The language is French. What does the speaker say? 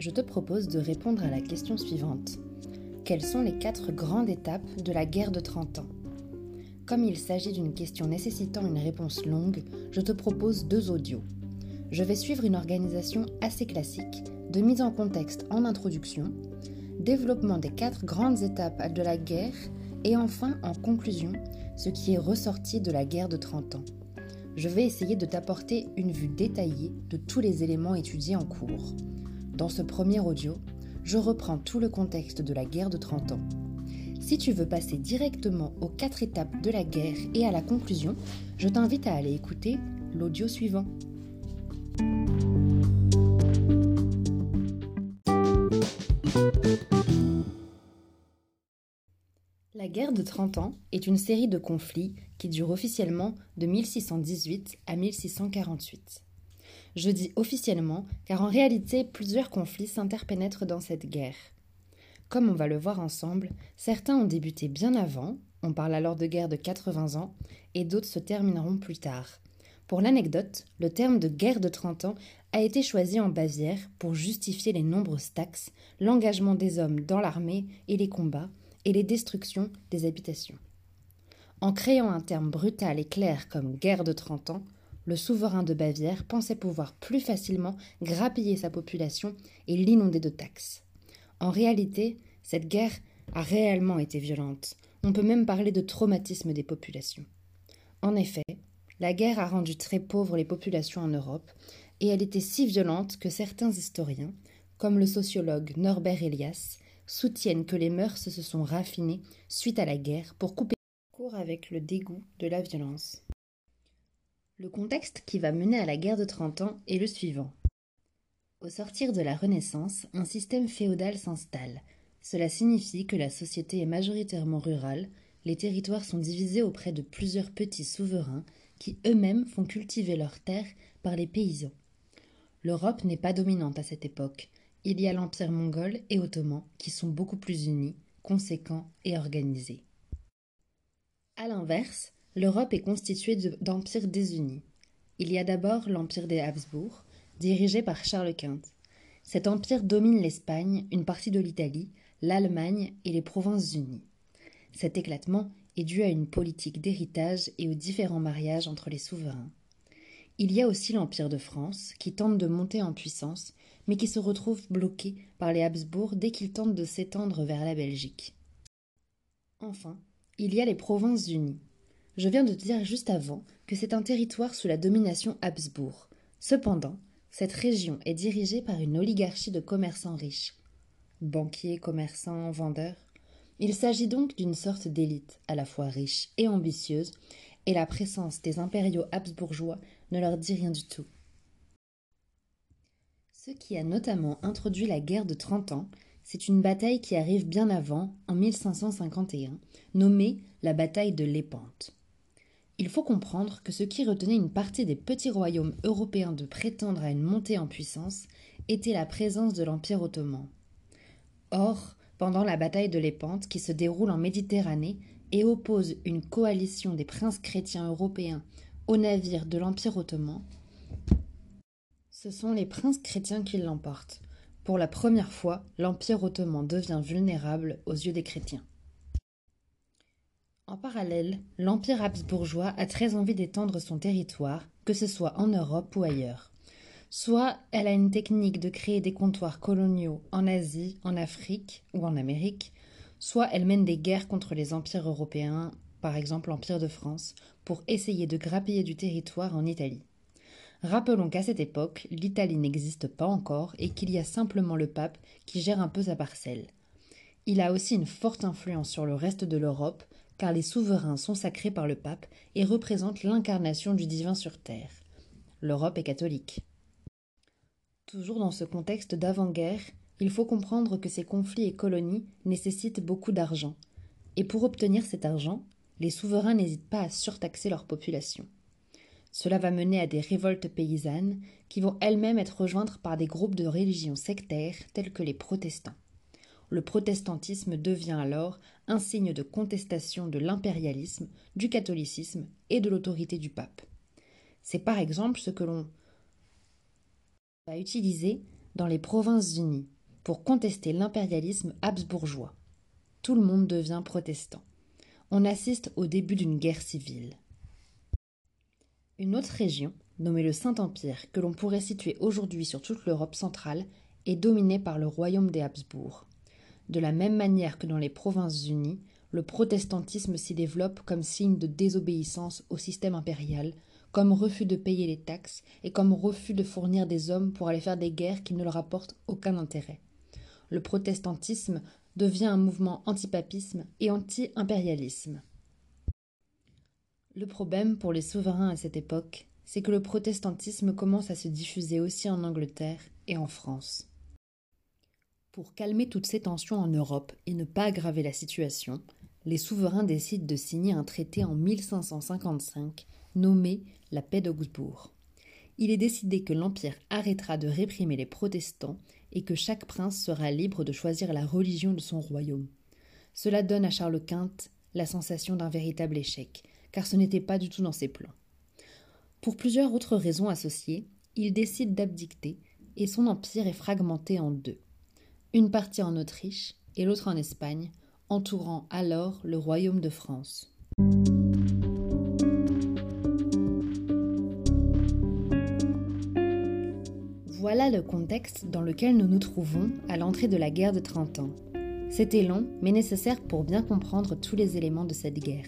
je te propose de répondre à la question suivante. Quelles sont les quatre grandes étapes de la guerre de 30 ans? Comme il s'agit d'une question nécessitant une réponse longue, je te propose deux audios. Je vais suivre une organisation assez classique de mise en contexte en introduction, développement des quatre grandes étapes de la guerre et enfin en conclusion ce qui est ressorti de la guerre de 30 ans. Je vais essayer de t'apporter une vue détaillée de tous les éléments étudiés en cours. Dans ce premier audio, je reprends tout le contexte de la guerre de 30 ans. Si tu veux passer directement aux quatre étapes de la guerre et à la conclusion, je t'invite à aller écouter l'audio suivant. La guerre de 30 ans est une série de conflits qui dure officiellement de 1618 à 1648. Je dis officiellement car en réalité plusieurs conflits s'interpénètrent dans cette guerre. Comme on va le voir ensemble, certains ont débuté bien avant, on parle alors de guerre de 80 ans, et d'autres se termineront plus tard. Pour l'anecdote, le terme de guerre de 30 ans a été choisi en Bavière pour justifier les nombreuses taxes, l'engagement des hommes dans l'armée et les combats, et les destructions des habitations. En créant un terme brutal et clair comme guerre de 30 ans, le souverain de Bavière pensait pouvoir plus facilement grappiller sa population et l'inonder de taxes. En réalité, cette guerre a réellement été violente. On peut même parler de traumatisme des populations. En effet, la guerre a rendu très pauvres les populations en Europe, et elle était si violente que certains historiens, comme le sociologue Norbert Elias, soutiennent que les mœurs se sont raffinées suite à la guerre pour couper court avec le dégoût de la violence. Le contexte qui va mener à la guerre de 30 ans est le suivant. Au sortir de la Renaissance, un système féodal s'installe. Cela signifie que la société est majoritairement rurale, les territoires sont divisés auprès de plusieurs petits souverains qui eux-mêmes font cultiver leurs terres par les paysans. L'Europe n'est pas dominante à cette époque. Il y a l'Empire mongol et ottoman qui sont beaucoup plus unis, conséquents et organisés. A l'inverse, l'Europe est constituée d'empires désunis. Il y a d'abord l'Empire des Habsbourg, dirigé par Charles Quint. Cet empire domine l'Espagne, une partie de l'Italie, l'Allemagne et les Provinces-Unies. Cet éclatement est dû à une politique d'héritage et aux différents mariages entre les souverains. Il y a aussi l'Empire de France, qui tente de monter en puissance, mais qui se retrouve bloqué par les Habsbourg dès qu'il tente de s'étendre vers la Belgique. Enfin, il y a les Provinces-Unies. Je viens de dire juste avant que c'est un territoire sous la domination Habsbourg. Cependant, cette région est dirigée par une oligarchie de commerçants riches. Banquiers, commerçants, vendeurs. Il s'agit donc d'une sorte d'élite, à la fois riche et ambitieuse, et la présence des impériaux habsbourgeois ne leur dit rien du tout. Ce qui a notamment introduit la guerre de Trente Ans, c'est une bataille qui arrive bien avant, en 1551, nommée la bataille de Lépante. Il faut comprendre que ce qui retenait une partie des petits royaumes européens de prétendre à une montée en puissance était la présence de l'Empire ottoman. Or, pendant la bataille de Lépante qui se déroule en Méditerranée et oppose une coalition des princes chrétiens européens aux navires de l'Empire ottoman, ce sont les princes chrétiens qui l'emportent. Pour la première fois, l'Empire ottoman devient vulnérable aux yeux des chrétiens. En parallèle, l'Empire habsbourgeois a très envie d'étendre son territoire, que ce soit en Europe ou ailleurs. Soit elle a une technique de créer des comptoirs coloniaux en Asie, en Afrique ou en Amérique, soit elle mène des guerres contre les empires européens, par exemple l'Empire de France, pour essayer de grappiller du territoire en Italie. Rappelons qu'à cette époque, l'Italie n'existe pas encore et qu'il y a simplement le pape qui gère un peu sa parcelle. Il a aussi une forte influence sur le reste de l'Europe, car les souverains sont sacrés par le pape et représentent l'incarnation du divin sur terre. L'Europe est catholique. Toujours dans ce contexte d'avant-guerre, il faut comprendre que ces conflits et colonies nécessitent beaucoup d'argent. Et pour obtenir cet argent, les souverains n'hésitent pas à surtaxer leur population. Cela va mener à des révoltes paysannes qui vont elles-mêmes être rejointes par des groupes de religions sectaires tels que les protestants le protestantisme devient alors un signe de contestation de l'impérialisme, du catholicisme et de l'autorité du pape. C'est par exemple ce que l'on va utiliser dans les Provinces-Unies pour contester l'impérialisme habsbourgeois. Tout le monde devient protestant. On assiste au début d'une guerre civile. Une autre région, nommée le Saint-Empire, que l'on pourrait situer aujourd'hui sur toute l'Europe centrale, est dominée par le royaume des Habsbourg. De la même manière que dans les Provinces-Unies, le protestantisme s'y développe comme signe de désobéissance au système impérial, comme refus de payer les taxes et comme refus de fournir des hommes pour aller faire des guerres qui ne leur apportent aucun intérêt. Le protestantisme devient un mouvement antipapisme et anti-impérialisme. Le problème pour les souverains à cette époque, c'est que le protestantisme commence à se diffuser aussi en Angleterre et en France. Pour calmer toutes ces tensions en Europe et ne pas aggraver la situation, les souverains décident de signer un traité en 1555 nommé la paix d'Augsbourg. Il est décidé que l'Empire arrêtera de réprimer les protestants et que chaque prince sera libre de choisir la religion de son royaume. Cela donne à Charles Quint la sensation d'un véritable échec, car ce n'était pas du tout dans ses plans. Pour plusieurs autres raisons associées, il décide d'abdicter et son empire est fragmenté en deux. Une partie en Autriche et l'autre en Espagne, entourant alors le royaume de France. Voilà le contexte dans lequel nous nous trouvons à l'entrée de la guerre de Trente ans. C'était long, mais nécessaire pour bien comprendre tous les éléments de cette guerre.